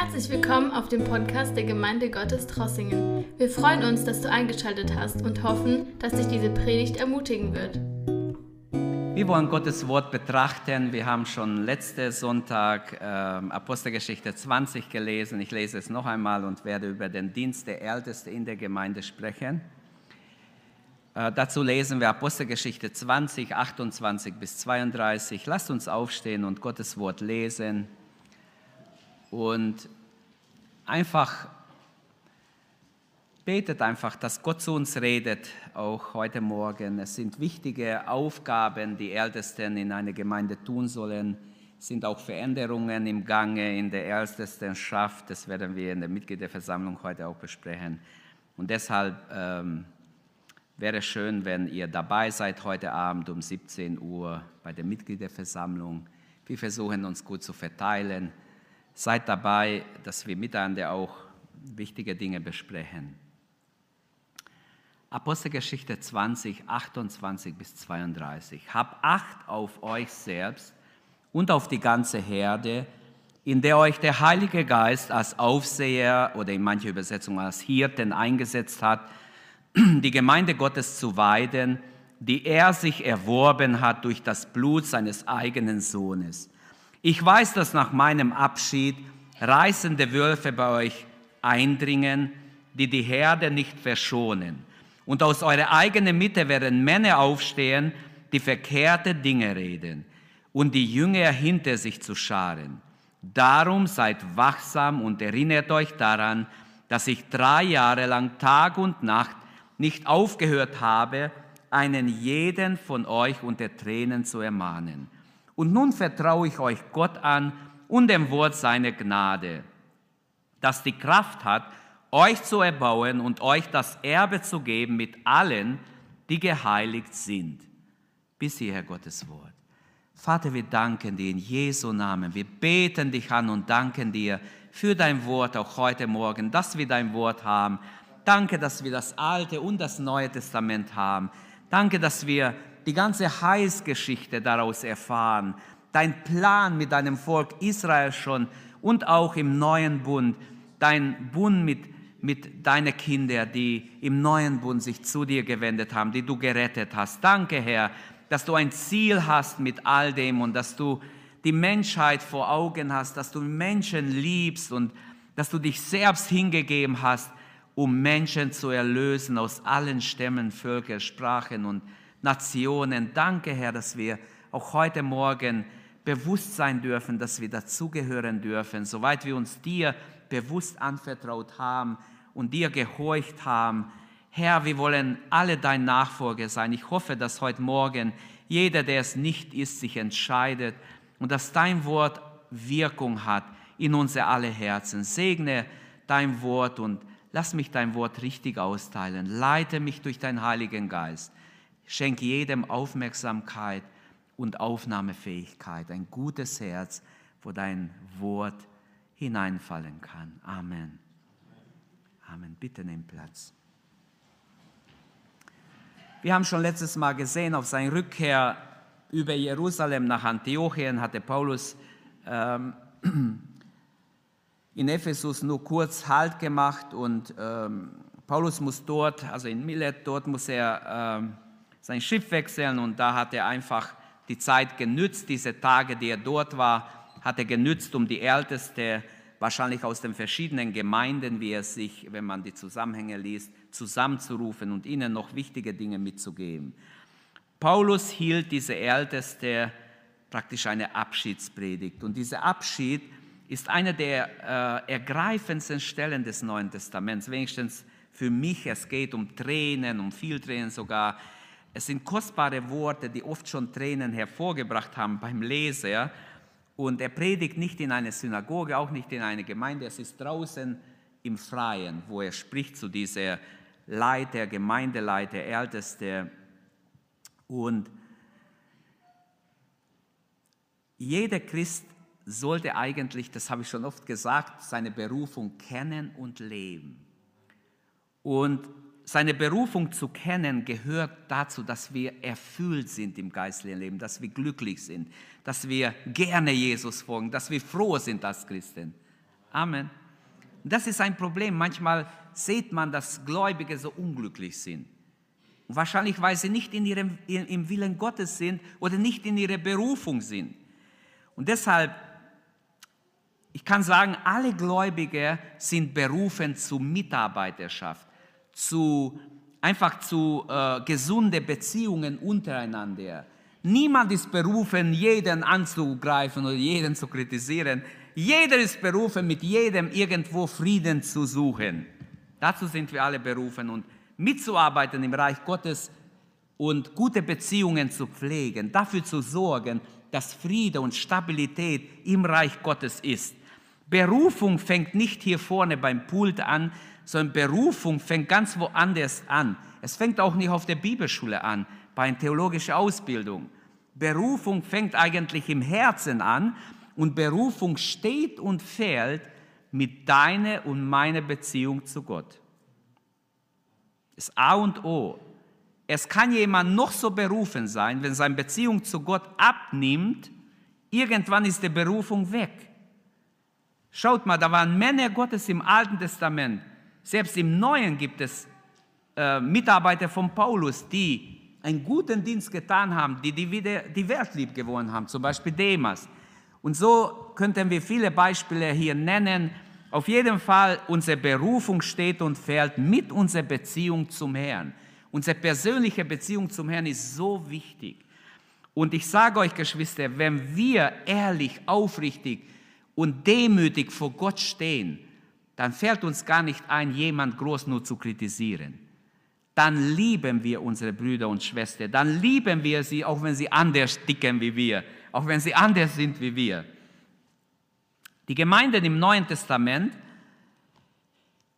Herzlich willkommen auf dem Podcast der Gemeinde Gottes Trossingen. Wir freuen uns, dass du eingeschaltet hast und hoffen, dass dich diese Predigt ermutigen wird. Wir wollen Gottes Wort betrachten. Wir haben schon letzten Sonntag äh, Apostelgeschichte 20 gelesen. Ich lese es noch einmal und werde über den Dienst der Ältesten in der Gemeinde sprechen. Äh, dazu lesen wir Apostelgeschichte 20, 28 bis 32. Lasst uns aufstehen und Gottes Wort lesen und einfach betet einfach, dass Gott zu uns redet, auch heute Morgen. Es sind wichtige Aufgaben, die Ältesten in einer Gemeinde tun sollen. Es sind auch Veränderungen im Gange in der Ältestenschaft. Das werden wir in der Mitgliederversammlung heute auch besprechen. Und deshalb ähm, wäre es schön, wenn ihr dabei seid heute Abend um 17 Uhr bei der Mitgliederversammlung. Wir versuchen uns gut zu verteilen. Seid dabei, dass wir miteinander auch wichtige Dinge besprechen. Apostelgeschichte 20, 28 bis 32. Hab Acht auf euch selbst und auf die ganze Herde, in der euch der Heilige Geist als Aufseher oder in mancher Übersetzung als Hirten eingesetzt hat, die Gemeinde Gottes zu weiden, die er sich erworben hat durch das Blut seines eigenen Sohnes. Ich weiß, dass nach meinem Abschied reißende Wölfe bei euch eindringen, die die Herde nicht verschonen. Und aus eurer eigenen Mitte werden Männer aufstehen, die verkehrte Dinge reden und die Jünger hinter sich zu scharen. Darum seid wachsam und erinnert euch daran, dass ich drei Jahre lang Tag und Nacht nicht aufgehört habe, einen jeden von euch unter Tränen zu ermahnen. Und nun vertraue ich euch Gott an und dem Wort seiner Gnade, das die Kraft hat, euch zu erbauen und euch das Erbe zu geben mit allen, die geheiligt sind. Bis hierher Gottes Wort. Vater, wir danken dir in Jesu Namen. Wir beten dich an und danken dir für dein Wort auch heute Morgen, dass wir dein Wort haben. Danke, dass wir das Alte und das Neue Testament haben. Danke, dass wir die ganze Heilsgeschichte daraus erfahren, dein Plan mit deinem Volk Israel schon und auch im neuen Bund, dein Bund mit, mit deinen Kindern, die im neuen Bund sich zu dir gewendet haben, die du gerettet hast. Danke, Herr, dass du ein Ziel hast mit all dem und dass du die Menschheit vor Augen hast, dass du Menschen liebst und dass du dich selbst hingegeben hast, um Menschen zu erlösen aus allen Stämmen, Völkern, Sprachen und Nationen. Danke, Herr, dass wir auch heute Morgen bewusst sein dürfen, dass wir dazugehören dürfen, soweit wir uns dir bewusst anvertraut haben und dir gehorcht haben. Herr, wir wollen alle dein Nachfolger sein. Ich hoffe, dass heute Morgen jeder, der es nicht ist, sich entscheidet und dass dein Wort Wirkung hat in unser alle Herzen. Segne dein Wort und lass mich dein Wort richtig austeilen. Leite mich durch deinen Heiligen Geist. Schenk jedem Aufmerksamkeit und Aufnahmefähigkeit, ein gutes Herz, wo dein Wort hineinfallen kann. Amen. Amen. Bitte nimm Platz. Wir haben schon letztes Mal gesehen, auf seiner Rückkehr über Jerusalem nach Antiochien hatte Paulus ähm, in Ephesus nur kurz Halt gemacht und ähm, Paulus muss dort, also in Milet, dort muss er ähm, sein Schiff wechseln und da hat er einfach die Zeit genützt, diese Tage, die er dort war, hat er genützt, um die Älteste, wahrscheinlich aus den verschiedenen Gemeinden, wie er sich, wenn man die Zusammenhänge liest, zusammenzurufen und ihnen noch wichtige Dinge mitzugeben. Paulus hielt diese Älteste praktisch eine Abschiedspredigt und dieser Abschied ist eine der äh, ergreifendsten Stellen des Neuen Testaments, wenigstens für mich. Es geht um Tränen, um viel Tränen sogar. Es sind kostbare Worte, die oft schon Tränen hervorgebracht haben beim Leser. Und er predigt nicht in einer Synagoge, auch nicht in einer Gemeinde. Es ist draußen im Freien, wo er spricht zu dieser Leiter, Gemeindeleiter, Älteste. Und jeder Christ sollte eigentlich, das habe ich schon oft gesagt, seine Berufung kennen und leben. Und seine Berufung zu kennen gehört dazu, dass wir erfüllt sind im geistlichen Leben, dass wir glücklich sind, dass wir gerne Jesus folgen, dass wir froh sind als Christen. Amen. Das ist ein Problem. Manchmal sieht man, dass Gläubige so unglücklich sind. Und wahrscheinlich, weil sie nicht in ihrem, im Willen Gottes sind oder nicht in ihrer Berufung sind. Und deshalb, ich kann sagen, alle Gläubige sind berufen zu Mitarbeiterschaft, zu einfach zu äh, gesunde Beziehungen untereinander. Niemand ist berufen, jeden anzugreifen oder jeden zu kritisieren. Jeder ist berufen, mit jedem irgendwo Frieden zu suchen. Dazu sind wir alle berufen und mitzuarbeiten im Reich Gottes und gute Beziehungen zu pflegen, dafür zu sorgen, dass Friede und Stabilität im Reich Gottes ist. Berufung fängt nicht hier vorne beim Pult an, sondern Berufung fängt ganz woanders an. Es fängt auch nicht auf der Bibelschule an, bei einer theologischen Ausbildung. Berufung fängt eigentlich im Herzen an und Berufung steht und fällt mit deiner und meiner Beziehung zu Gott. Das A und O. Es kann jemand noch so berufen sein, wenn seine Beziehung zu Gott abnimmt, irgendwann ist die Berufung weg. Schaut mal, da waren Männer Gottes im Alten Testament. Selbst im Neuen gibt es äh, Mitarbeiter von Paulus, die einen guten Dienst getan haben, die die, wieder die Welt lieb gewonnen haben, zum Beispiel Demas. Und so könnten wir viele Beispiele hier nennen. Auf jeden Fall, unsere Berufung steht und fällt mit unserer Beziehung zum Herrn. Unsere persönliche Beziehung zum Herrn ist so wichtig. Und ich sage euch, Geschwister, wenn wir ehrlich, aufrichtig und demütig vor Gott stehen, dann fällt uns gar nicht ein, jemand groß nur zu kritisieren dann lieben wir unsere Brüder und Schwestern, dann lieben wir sie, auch wenn sie anders dicken wie wir, auch wenn sie anders sind wie wir. Die Gemeinden im Neuen Testament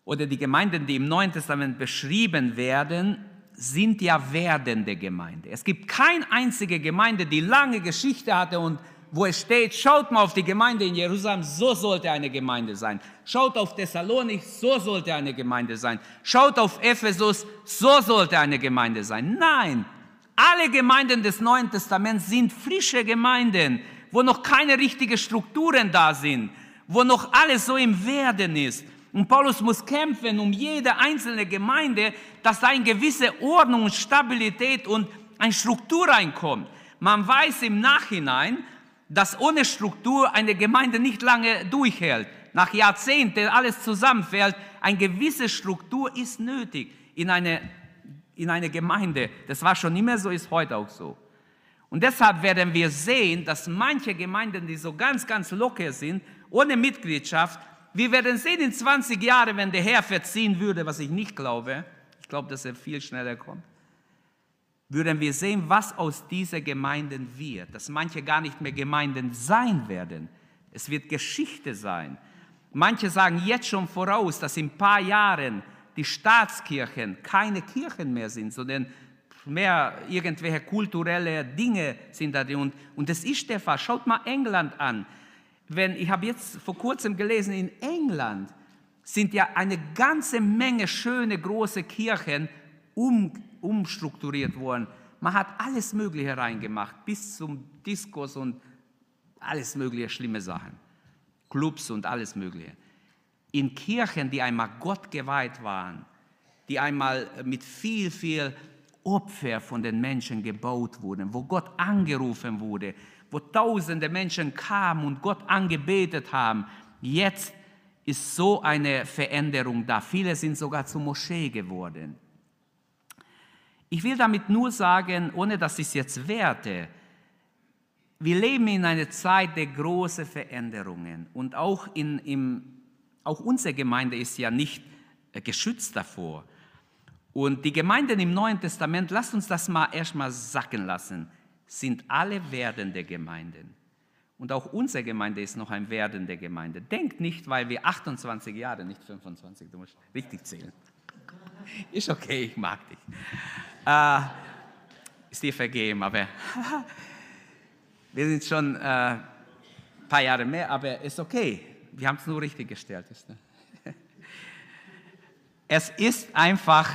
oder die Gemeinden, die im Neuen Testament beschrieben werden, sind ja werdende Gemeinde. Es gibt keine einzige Gemeinde, die lange Geschichte hatte und wo es steht, schaut mal auf die Gemeinde in Jerusalem, so sollte eine Gemeinde sein. Schaut auf Thessalonik, so sollte eine Gemeinde sein. Schaut auf Ephesus, so sollte eine Gemeinde sein. Nein, alle Gemeinden des Neuen Testaments sind frische Gemeinden, wo noch keine richtigen Strukturen da sind, wo noch alles so im Werden ist. Und Paulus muss kämpfen um jede einzelne Gemeinde, dass da eine gewisse Ordnung Stabilität und eine Struktur reinkommt. Man weiß im Nachhinein, dass ohne Struktur eine Gemeinde nicht lange durchhält. Nach Jahrzehnten alles zusammenfällt. Eine gewisse Struktur ist nötig in eine, in eine Gemeinde. Das war schon immer so, ist heute auch so. Und deshalb werden wir sehen, dass manche Gemeinden, die so ganz, ganz locker sind, ohne Mitgliedschaft, wir werden sehen in 20 Jahren, wenn der Herr verziehen würde, was ich nicht glaube, ich glaube, dass er viel schneller kommt, würden wir sehen, was aus dieser Gemeinden wird, dass manche gar nicht mehr Gemeinden sein werden. Es wird Geschichte sein. Manche sagen jetzt schon voraus, dass in ein paar Jahren die Staatskirchen keine Kirchen mehr sind, sondern mehr irgendwelche kulturelle Dinge sind da. Und, und das ist der Fall. Schaut mal England an. Wenn, ich habe jetzt vor kurzem gelesen, in England sind ja eine ganze Menge schöne große Kirchen um, umstrukturiert worden. Man hat alles Mögliche reingemacht, bis zum Diskos und alles mögliche schlimme Sachen. Clubs und alles Mögliche. In Kirchen, die einmal Gott geweiht waren, die einmal mit viel, viel Opfer von den Menschen gebaut wurden, wo Gott angerufen wurde, wo tausende Menschen kamen und Gott angebetet haben. Jetzt ist so eine Veränderung da. Viele sind sogar zur Moschee geworden. Ich will damit nur sagen, ohne dass ich es jetzt werte, wir leben in einer Zeit der großen Veränderungen und auch, in, im, auch unsere Gemeinde ist ja nicht äh, geschützt davor. Und die Gemeinden im Neuen Testament, lasst uns das mal erstmal sacken lassen, sind alle werdende Gemeinden. Und auch unsere Gemeinde ist noch eine werdende Gemeinde. Denkt nicht, weil wir 28 Jahre, nicht 25, du musst richtig zählen. Ist okay, ich mag dich. Äh, ist dir vergeben, aber wir sind schon äh, ein paar Jahre mehr, aber ist okay. Wir haben es nur richtig gestellt. Es ist einfach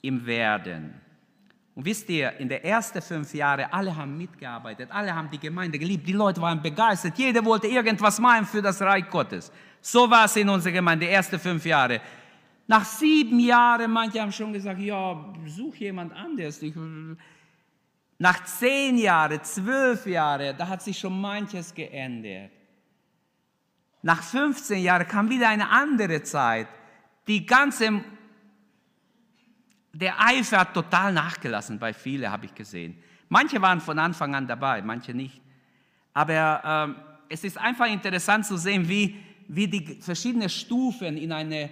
im Werden. Und wisst ihr, in den ersten fünf Jahren, alle haben mitgearbeitet, alle haben die Gemeinde geliebt, die Leute waren begeistert, jeder wollte irgendwas machen für das Reich Gottes. So war es in unserer Gemeinde, die ersten fünf Jahre. Nach sieben Jahren, manche haben schon gesagt, ja, such jemand anderes. Ich, nach zehn Jahren, zwölf Jahren, da hat sich schon manches geändert. Nach 15 Jahren kam wieder eine andere Zeit. Die ganze der Eifer hat total nachgelassen bei vielen, habe ich gesehen. Manche waren von Anfang an dabei, manche nicht. Aber äh, es ist einfach interessant zu sehen, wie, wie die verschiedenen Stufen in einer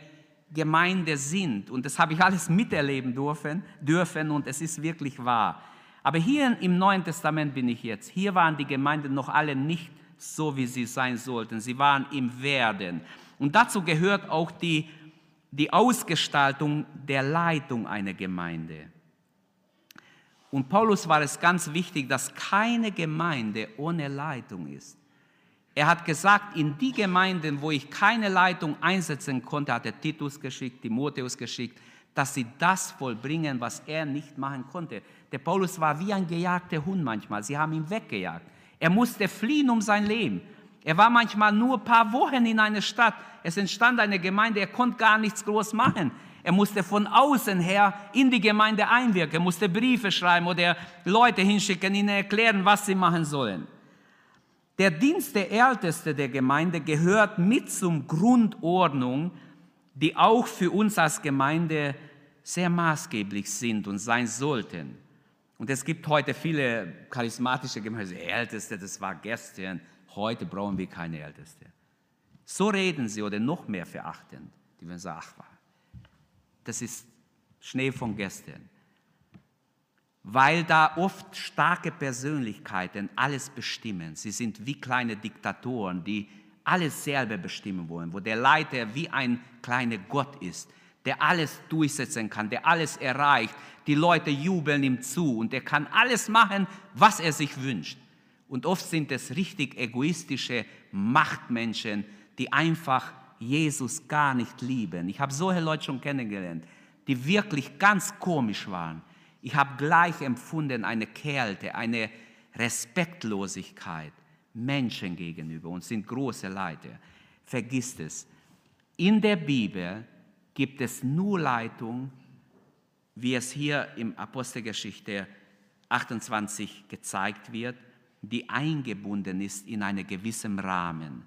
Gemeinde sind. Und das habe ich alles miterleben dürfen, dürfen und es ist wirklich wahr. Aber hier im Neuen Testament bin ich jetzt. Hier waren die Gemeinden noch alle nicht so, wie sie sein sollten. Sie waren im Werden. Und dazu gehört auch die die Ausgestaltung der Leitung einer Gemeinde. Und Paulus war es ganz wichtig, dass keine Gemeinde ohne Leitung ist. Er hat gesagt, in die Gemeinden, wo ich keine Leitung einsetzen konnte, hat er Titus geschickt, Timotheus geschickt, dass sie das vollbringen, was er nicht machen konnte. Der Paulus war wie ein gejagter Hund manchmal. Sie haben ihn weggejagt. Er musste fliehen um sein Leben. Er war manchmal nur ein paar Wochen in einer Stadt. Es entstand eine Gemeinde, er konnte gar nichts groß machen. Er musste von außen her in die Gemeinde einwirken, er musste Briefe schreiben oder Leute hinschicken, ihnen erklären, was sie machen sollen. Der Dienst der Älteste der Gemeinde gehört mit zum Grundordnung, die auch für uns als Gemeinde sehr maßgeblich sind und sein sollten. Und es gibt heute viele charismatische Gemeinden, Älteste, das war gestern, Heute brauchen wir keine Älteste. So reden sie oder noch mehr verachtend. Die werden sagen, ach, das ist Schnee von gestern. Weil da oft starke Persönlichkeiten alles bestimmen. Sie sind wie kleine Diktatoren, die alles selber bestimmen wollen, wo der Leiter wie ein kleiner Gott ist, der alles durchsetzen kann, der alles erreicht. Die Leute jubeln ihm zu und er kann alles machen, was er sich wünscht. Und oft sind es richtig egoistische Machtmenschen, die einfach Jesus gar nicht lieben. Ich habe solche Leute schon kennengelernt, die wirklich ganz komisch waren. Ich habe gleich empfunden eine Kälte, eine Respektlosigkeit Menschen gegenüber und sind große Leute. Vergiss es. In der Bibel gibt es nur Leitung, wie es hier im Apostelgeschichte 28 gezeigt wird die eingebunden ist in einen gewissen Rahmen.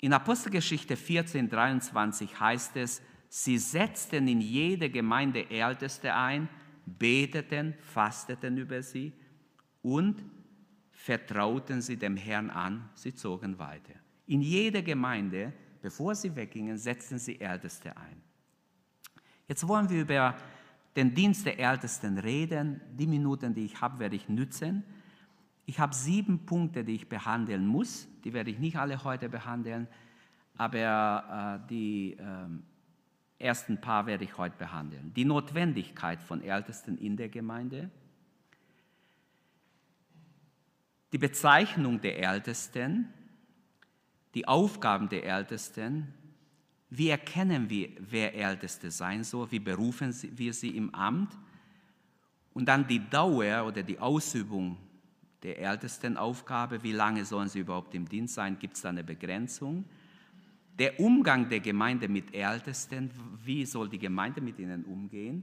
In Apostelgeschichte 14, 23 heißt es, sie setzten in jede Gemeinde Älteste ein, beteten, fasteten über sie und vertrauten sie dem Herrn an, sie zogen weiter. In jeder Gemeinde, bevor sie weggingen, setzten sie Älteste ein. Jetzt wollen wir über den Dienst der Ältesten reden. Die Minuten, die ich habe, werde ich nützen. Ich habe sieben Punkte, die ich behandeln muss. Die werde ich nicht alle heute behandeln, aber äh, die äh, ersten paar werde ich heute behandeln. Die Notwendigkeit von Ältesten in der Gemeinde, die Bezeichnung der Ältesten, die Aufgaben der Ältesten, wie erkennen wir, wer Älteste sein soll, wie berufen wir sie im Amt? Und dann die Dauer oder die Ausübung der ältesten Aufgabe, wie lange sollen sie überhaupt im Dienst sein, gibt es da eine Begrenzung. Der Umgang der Gemeinde mit Ältesten, wie soll die Gemeinde mit ihnen umgehen?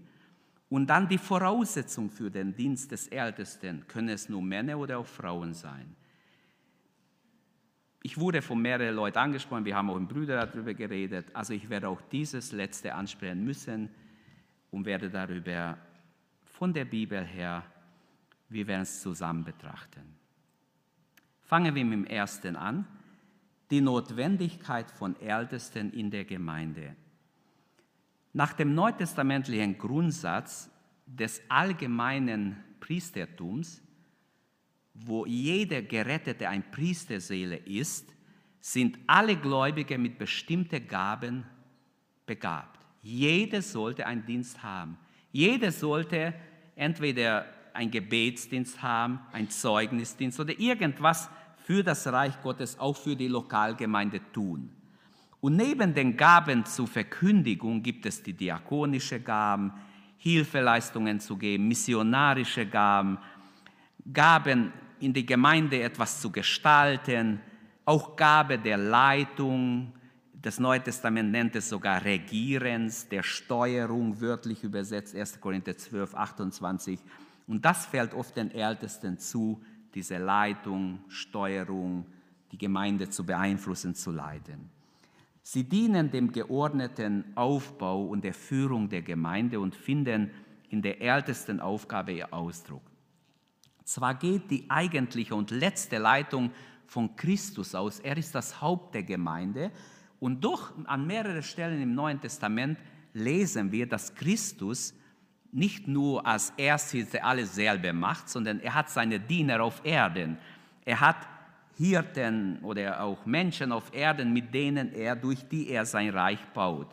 Und dann die Voraussetzung für den Dienst des Ältesten, können es nur Männer oder auch Frauen sein? Ich wurde von mehreren Leuten angesprochen, wir haben auch im Brüder darüber geredet, also ich werde auch dieses letzte ansprechen müssen und werde darüber von der Bibel her wir werden es zusammen betrachten. Fangen wir mit dem ersten an. Die Notwendigkeit von Ältesten in der Gemeinde. Nach dem neutestamentlichen Grundsatz des allgemeinen Priestertums, wo jeder Gerettete ein Priesterseele ist, sind alle Gläubige mit bestimmten Gaben begabt. Jeder sollte einen Dienst haben. Jeder sollte entweder ein Gebetsdienst haben, ein Zeugnisdienst oder irgendwas für das Reich Gottes, auch für die Lokalgemeinde tun. Und neben den Gaben zur Verkündigung gibt es die diakonische Gaben, Hilfeleistungen zu geben, missionarische Gaben, Gaben in die Gemeinde etwas zu gestalten, auch Gabe der Leitung, das Neue Testament nennt es sogar Regierens, der Steuerung, wörtlich übersetzt, 1. Korinther 12, 28. Und das fällt oft den Ältesten zu, diese Leitung, Steuerung, die Gemeinde zu beeinflussen, zu leiten. Sie dienen dem geordneten Aufbau und der Führung der Gemeinde und finden in der ältesten Aufgabe ihr Ausdruck. Zwar geht die eigentliche und letzte Leitung von Christus aus, er ist das Haupt der Gemeinde, und doch an mehreren Stellen im Neuen Testament lesen wir, dass Christus nicht nur als Ersthilfe alles selber macht, sondern er hat seine Diener auf Erden. Er hat Hirten oder auch Menschen auf Erden, mit denen er, durch die er sein Reich baut.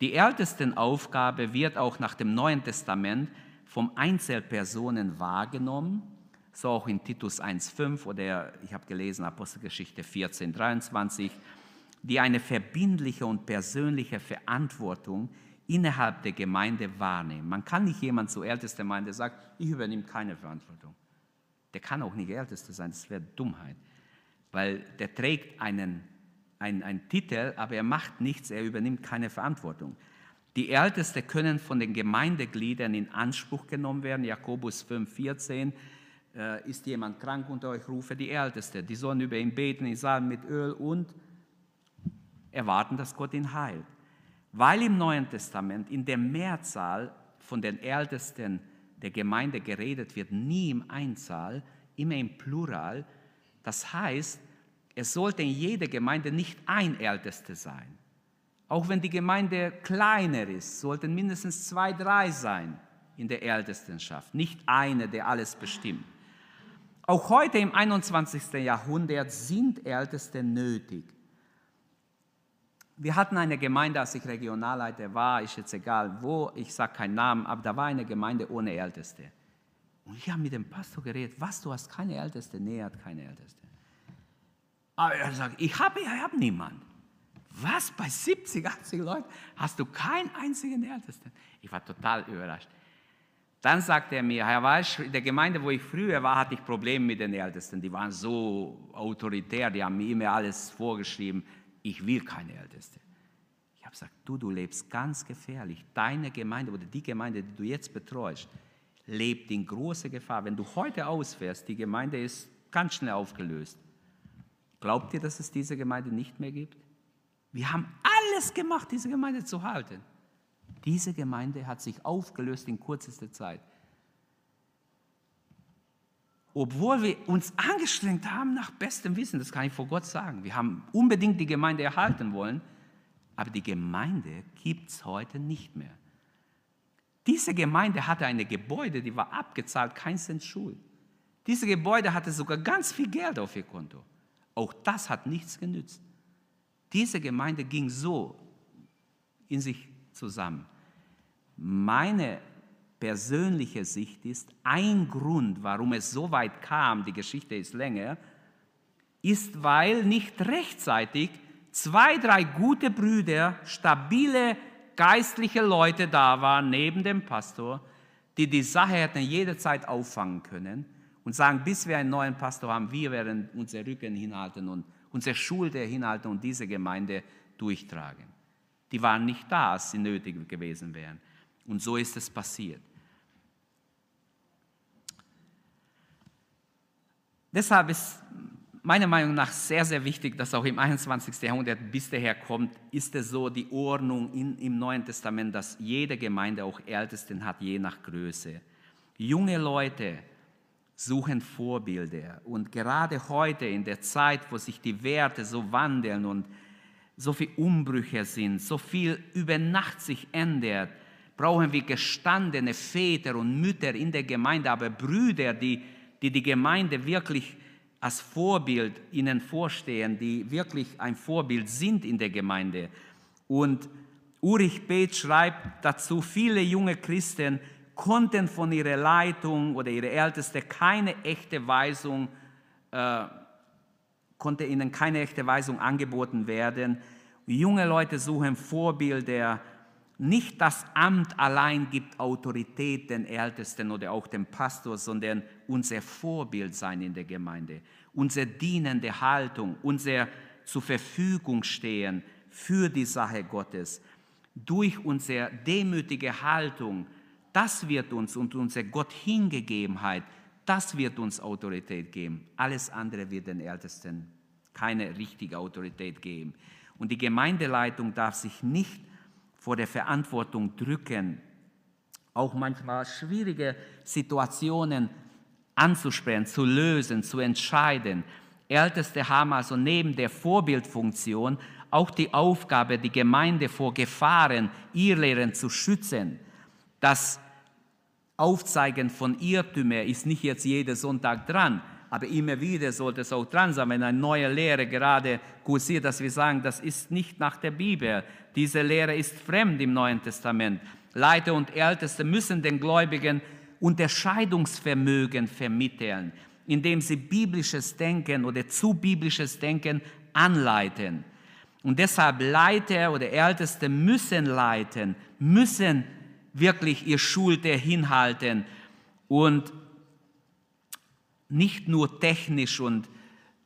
Die ältesten Aufgabe wird auch nach dem Neuen Testament vom Einzelpersonen wahrgenommen, so auch in Titus 1,5 oder ich habe gelesen Apostelgeschichte 14,23, die eine verbindliche und persönliche Verantwortung innerhalb der Gemeinde wahrnehmen. Man kann nicht jemand zur ältesten Gemeinde sagen, ich übernehme keine Verantwortung. Der kann auch nicht Ältester sein, das wäre Dummheit weil der trägt einen, einen, einen Titel, aber er macht nichts, er übernimmt keine Verantwortung. Die Ältesten können von den Gemeindegliedern in Anspruch genommen werden. Jakobus 5,14 äh, ist jemand krank unter euch, rufe die Älteste. Die sollen über ihn beten, ihn salben mit Öl und erwarten, dass Gott ihn heilt. Weil im Neuen Testament in der Mehrzahl von den Ältesten der Gemeinde geredet wird, nie im Einzahl, immer im Plural, das heißt, es sollte in jeder Gemeinde nicht ein Ältester sein. Auch wenn die Gemeinde kleiner ist, sollten mindestens zwei, drei sein in der Ältestenschaft, nicht eine, der alles bestimmt. Auch heute im 21. Jahrhundert sind Älteste nötig. Wir hatten eine Gemeinde, als ich Regionalleiter war, ist jetzt egal wo, ich sage keinen Namen, aber da war eine Gemeinde ohne Älteste. Und ich habe mit dem Pastor geredet, was, du hast keine Älteste? Nee, er hat keine Älteste. Aber er sagt, ich habe ich hab niemanden. Was, bei 70, 80 Leuten hast du keinen einzigen Ältesten? Ich war total überrascht. Dann sagte er mir, Herr Walsch, in der Gemeinde, wo ich früher war, hatte ich Probleme mit den Ältesten. Die waren so autoritär, die haben mir immer alles vorgeschrieben. Ich will keine Älteste. Ich habe gesagt, du, du lebst ganz gefährlich. Deine Gemeinde oder die Gemeinde, die du jetzt betreust, lebt in großer Gefahr. Wenn du heute ausfährst, die Gemeinde ist ganz schnell aufgelöst. Glaubt ihr, dass es diese Gemeinde nicht mehr gibt? Wir haben alles gemacht, diese Gemeinde zu halten. Diese Gemeinde hat sich aufgelöst in kürzester Zeit. Obwohl wir uns angestrengt haben nach bestem Wissen, das kann ich vor Gott sagen. Wir haben unbedingt die Gemeinde erhalten wollen, aber die Gemeinde gibt es heute nicht mehr. Diese Gemeinde hatte ein Gebäude, die war abgezahlt, kein Cent Schuld. Diese Gebäude hatte sogar ganz viel Geld auf ihr Konto. Auch das hat nichts genützt. Diese Gemeinde ging so in sich zusammen. Meine persönliche Sicht ist, ein Grund, warum es so weit kam, die Geschichte ist länger, ist, weil nicht rechtzeitig zwei, drei gute Brüder, stabile geistliche Leute da waren neben dem Pastor, die die Sache hätten jederzeit auffangen können und sagen, bis wir einen neuen Pastor haben, wir werden unsere Rücken hinhalten und unsere Schulter hinhalten und diese Gemeinde durchtragen. Die waren nicht da, als sie nötig gewesen wären. Und so ist es passiert. Deshalb ist meiner Meinung nach sehr, sehr wichtig, dass auch im 21. Jahrhundert, bis daher kommt, ist es so die Ordnung in, im Neuen Testament, dass jede Gemeinde auch Ältesten hat, je nach Größe. Junge Leute suchen Vorbilder. Und gerade heute, in der Zeit, wo sich die Werte so wandeln und so viele Umbrüche sind, so viel über Nacht sich ändert, brauchen wir gestandene Väter und Mütter in der Gemeinde, aber Brüder, die die, die Gemeinde wirklich als Vorbild ihnen vorstehen, die wirklich ein Vorbild sind in der Gemeinde. Und Ulrich Beth schreibt dazu, viele junge Christen konnten von ihrer Leitung oder ihrer Älteste keine echte Weisung, äh, konnte ihnen keine echte Weisung angeboten werden. Junge Leute suchen Vorbilder, Nicht das Amt allein gibt Autorität den Ältesten oder auch dem Pastor, sondern unser Vorbild sein in der Gemeinde, unsere dienende Haltung, unser zur Verfügung stehen für die Sache Gottes. Durch unsere demütige Haltung, das wird uns und unsere Gott Hingegebenheit, das wird uns Autorität geben. Alles andere wird den Ältesten keine richtige Autorität geben. Und die Gemeindeleitung darf sich nicht vor der Verantwortung drücken, auch manchmal schwierige Situationen anzusprechen, zu lösen, zu entscheiden. Älteste haben also neben der Vorbildfunktion auch die Aufgabe, die Gemeinde vor Gefahren, Irrlehren zu schützen. Das Aufzeigen von Irrtümern ist nicht jetzt jeden Sonntag dran, aber immer wieder sollte es auch dran sein, wenn eine neue Lehre gerade kursiert, dass wir sagen, das ist nicht nach der Bibel. Diese Lehre ist fremd im Neuen Testament. Leiter und Älteste müssen den Gläubigen Unterscheidungsvermögen vermitteln, indem sie biblisches Denken oder zu biblisches Denken anleiten. Und deshalb Leiter oder Älteste müssen leiten, müssen wirklich ihr Schulte hinhalten und nicht nur technisch und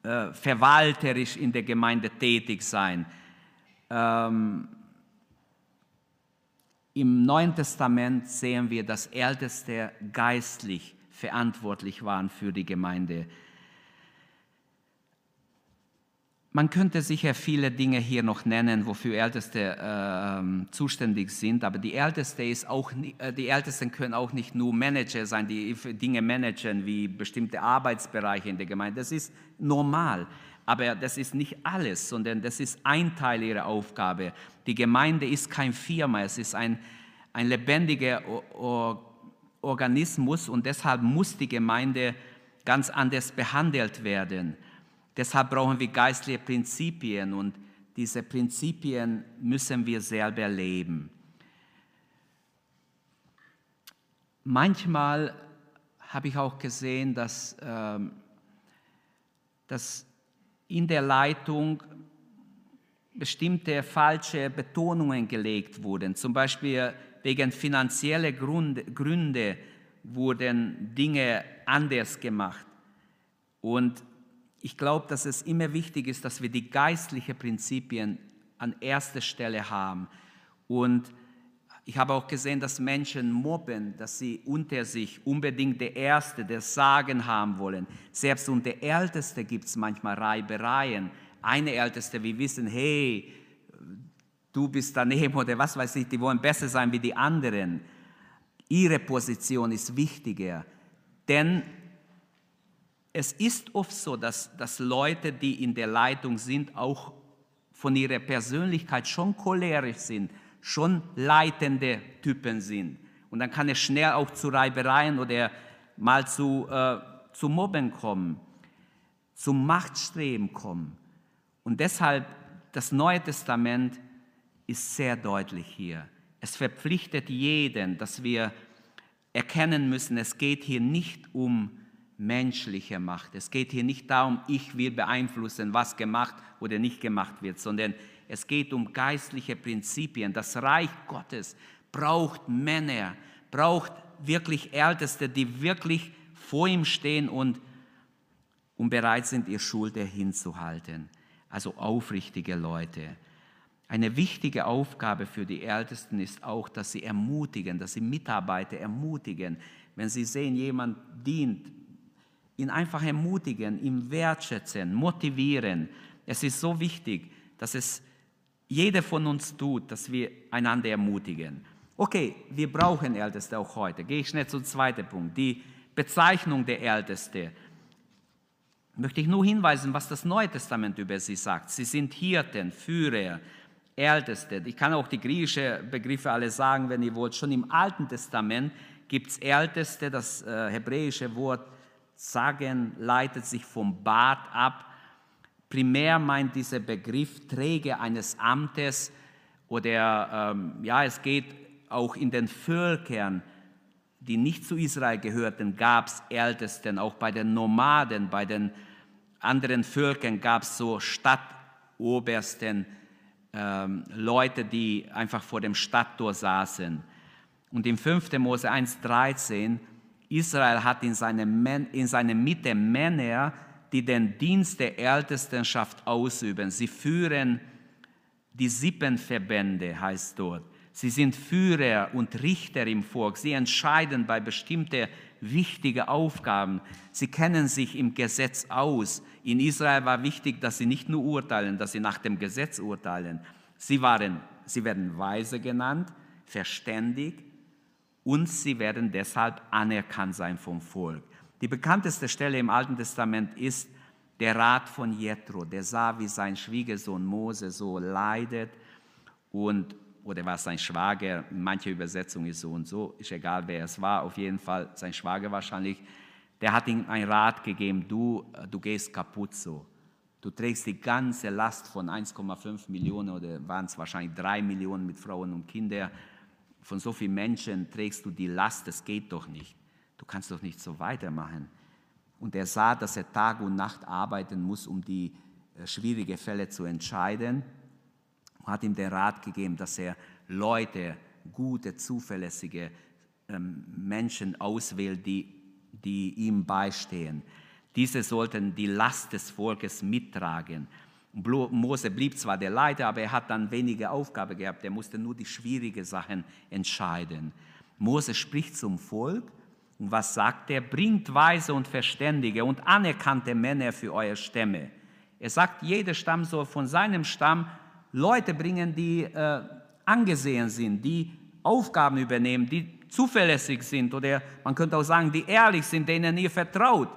äh, verwalterisch in der Gemeinde tätig sein. Ähm, Im Neuen Testament sehen wir, dass Älteste geistlich verantwortlich waren für die Gemeinde. Man könnte sicher viele Dinge hier noch nennen, wofür Älteste äh, zuständig sind, aber die, Älteste ist auch, äh, die Ältesten können auch nicht nur Manager sein, die Dinge managen, wie bestimmte Arbeitsbereiche in der Gemeinde. Das ist normal, aber das ist nicht alles, sondern das ist ein Teil ihrer Aufgabe. Die Gemeinde ist kein Firma, es ist ein, ein lebendiger Organismus und deshalb muss die Gemeinde ganz anders behandelt werden. Deshalb brauchen wir geistliche Prinzipien und diese Prinzipien müssen wir selber leben. Manchmal habe ich auch gesehen, dass, ähm, dass in der Leitung bestimmte falsche Betonungen gelegt wurden. Zum Beispiel wegen finanzieller Gründe, Gründe wurden Dinge anders gemacht. Und ich glaube, dass es immer wichtig ist, dass wir die geistlichen Prinzipien an erster Stelle haben. Und ich habe auch gesehen, dass Menschen mobben, dass sie unter sich unbedingt der Erste, der Sagen haben wollen. Selbst unter Älteste gibt es manchmal Reibereien. Eine Älteste, wir wissen, hey, du bist daneben oder was weiß ich, die wollen besser sein wie die anderen. Ihre Position ist wichtiger. Denn es ist oft so, dass, dass Leute, die in der Leitung sind, auch von ihrer Persönlichkeit schon cholerisch sind, schon leitende Typen sind. Und dann kann es schnell auch zu Reibereien oder mal zu, äh, zu Mobben kommen, zum Machtstreben kommen. Und deshalb, das Neue Testament ist sehr deutlich hier. Es verpflichtet jeden, dass wir erkennen müssen, es geht hier nicht um menschliche Macht. Es geht hier nicht darum, ich will beeinflussen, was gemacht oder nicht gemacht wird, sondern es geht um geistliche Prinzipien. Das Reich Gottes braucht Männer, braucht wirklich Älteste, die wirklich vor ihm stehen und, und bereit sind, ihr Schulter hinzuhalten. Also aufrichtige Leute. Eine wichtige Aufgabe für die Ältesten ist auch, dass sie ermutigen, dass sie Mitarbeiter ermutigen. Wenn sie sehen, jemand dient ihn einfach ermutigen, ihn wertschätzen, motivieren. Es ist so wichtig, dass es jeder von uns tut, dass wir einander ermutigen. Okay, wir brauchen Älteste auch heute. Gehe ich schnell zum zweiten Punkt. Die Bezeichnung der Älteste. Möchte ich nur hinweisen, was das Neue Testament über sie sagt. Sie sind Hirten, Führer, Älteste. Ich kann auch die griechischen Begriffe alle sagen, wenn ihr wollt. Schon im Alten Testament gibt es Älteste, das äh, hebräische Wort Sagen leitet sich vom Bart ab. Primär meint dieser Begriff Träger eines Amtes oder ähm, ja, es geht auch in den Völkern, die nicht zu Israel gehörten, gab es Ältesten. Auch bei den Nomaden, bei den anderen Völkern gab es so Stadtobersten, äh, ähm, Leute, die einfach vor dem Stadttor saßen. Und im 5. Mose 1,13, Israel hat in seine, in seine Mitte Männer, die den Dienst der Ältestenschaft ausüben. Sie führen die Sippenverbände, heißt dort. Sie sind Führer und Richter im Volk. Sie entscheiden bei bestimmten wichtigen Aufgaben. Sie kennen sich im Gesetz aus. In Israel war wichtig, dass sie nicht nur urteilen, dass sie nach dem Gesetz urteilen. Sie, waren, sie werden weise genannt, verständig und sie werden deshalb anerkannt sein vom Volk. Die bekannteste Stelle im Alten Testament ist der Rat von Jethro. Der sah, wie sein Schwiegersohn Mose so leidet und oder war es sein Schwager, manche Übersetzung ist so und so, ist egal wer es war, auf jeden Fall sein Schwager wahrscheinlich, der hat ihm einen Rat gegeben, du, du gehst kaputt so. Du trägst die ganze Last von 1,5 Millionen oder waren es wahrscheinlich 3 Millionen mit Frauen und Kindern. Von so vielen Menschen trägst du die Last, das geht doch nicht. Du kannst doch nicht so weitermachen. Und er sah, dass er Tag und Nacht arbeiten muss, um die äh, schwierigen Fälle zu entscheiden hat ihm den Rat gegeben, dass er Leute, gute, zuverlässige ähm, Menschen auswählt, die, die ihm beistehen. Diese sollten die Last des Volkes mittragen. Mose blieb zwar der Leiter, aber er hat dann wenige Aufgabe gehabt. Er musste nur die schwierigen Sachen entscheiden. Mose spricht zum Volk und was sagt er? Bringt weise und verständige und anerkannte Männer für eure Stämme. Er sagt, jeder Stamm soll von seinem Stamm Leute bringen, die äh, angesehen sind, die Aufgaben übernehmen, die zuverlässig sind oder man könnte auch sagen, die ehrlich sind, denen ihr vertraut,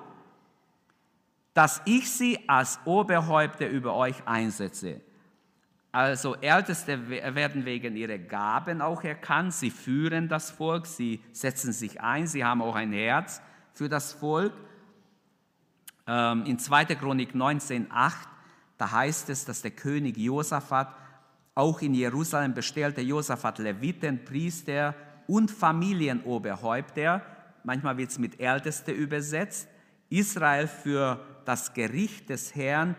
dass ich sie als Oberhäupter über euch einsetze. Also Älteste werden wegen ihrer Gaben auch erkannt, sie führen das Volk, sie setzen sich ein, sie haben auch ein Herz für das Volk. Ähm, in 2. Chronik 19,8 da heißt es, dass der König Josaphat auch in Jerusalem bestellte Josaphat Leviten, Priester und Familienoberhäupter, manchmal wird es mit Älteste übersetzt, Israel für das Gericht des Herrn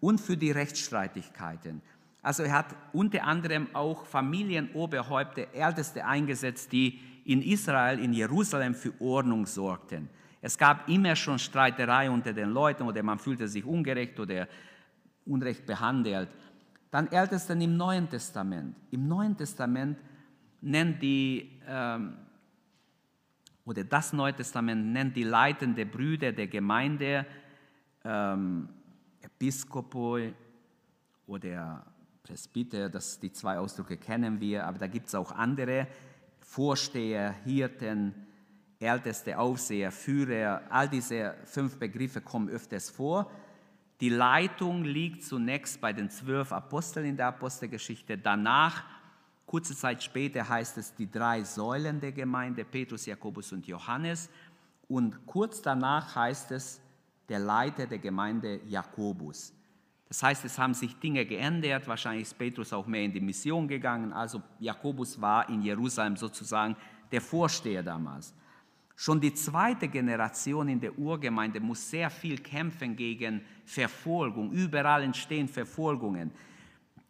und für die Rechtsstreitigkeiten. Also er hat unter anderem auch Familienoberhäupter, Älteste eingesetzt, die in Israel, in Jerusalem für Ordnung sorgten. Es gab immer schon Streiterei unter den Leuten oder man fühlte sich ungerecht oder Unrecht behandelt. Dann Ältesten im Neuen Testament. Im Neuen Testament nennt die, ähm, oder das Neue Testament nennt die leitende Brüder der Gemeinde ähm, Episkopoi oder Presbyter, das, die zwei Ausdrücke kennen wir, aber da gibt es auch andere, Vorsteher, Hirten, Älteste, Aufseher, Führer, all diese fünf Begriffe kommen öfters vor. Die Leitung liegt zunächst bei den zwölf Aposteln in der Apostelgeschichte. Danach, kurze Zeit später, heißt es die drei Säulen der Gemeinde, Petrus, Jakobus und Johannes. Und kurz danach heißt es der Leiter der Gemeinde Jakobus. Das heißt, es haben sich Dinge geändert. Wahrscheinlich ist Petrus auch mehr in die Mission gegangen. Also Jakobus war in Jerusalem sozusagen der Vorsteher damals. Schon die zweite Generation in der Urgemeinde muss sehr viel kämpfen gegen Verfolgung. Überall entstehen Verfolgungen.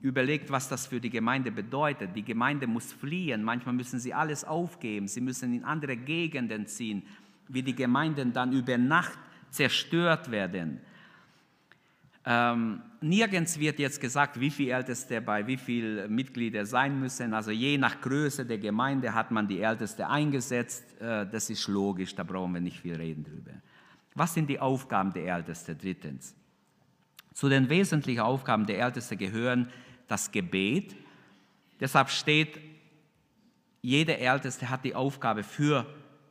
Überlegt, was das für die Gemeinde bedeutet. Die Gemeinde muss fliehen. Manchmal müssen sie alles aufgeben. Sie müssen in andere Gegenden ziehen, wie die Gemeinden dann über Nacht zerstört werden. Ähm, nirgends wird jetzt gesagt, wie viele Älteste bei wie vielen Mitgliedern sein müssen. Also je nach Größe der Gemeinde hat man die Älteste eingesetzt. Äh, das ist logisch, da brauchen wir nicht viel reden drüber. Was sind die Aufgaben der Ältesten? Drittens. Zu den wesentlichen Aufgaben der Ältesten gehören das Gebet. Deshalb steht, jeder Älteste hat die Aufgabe für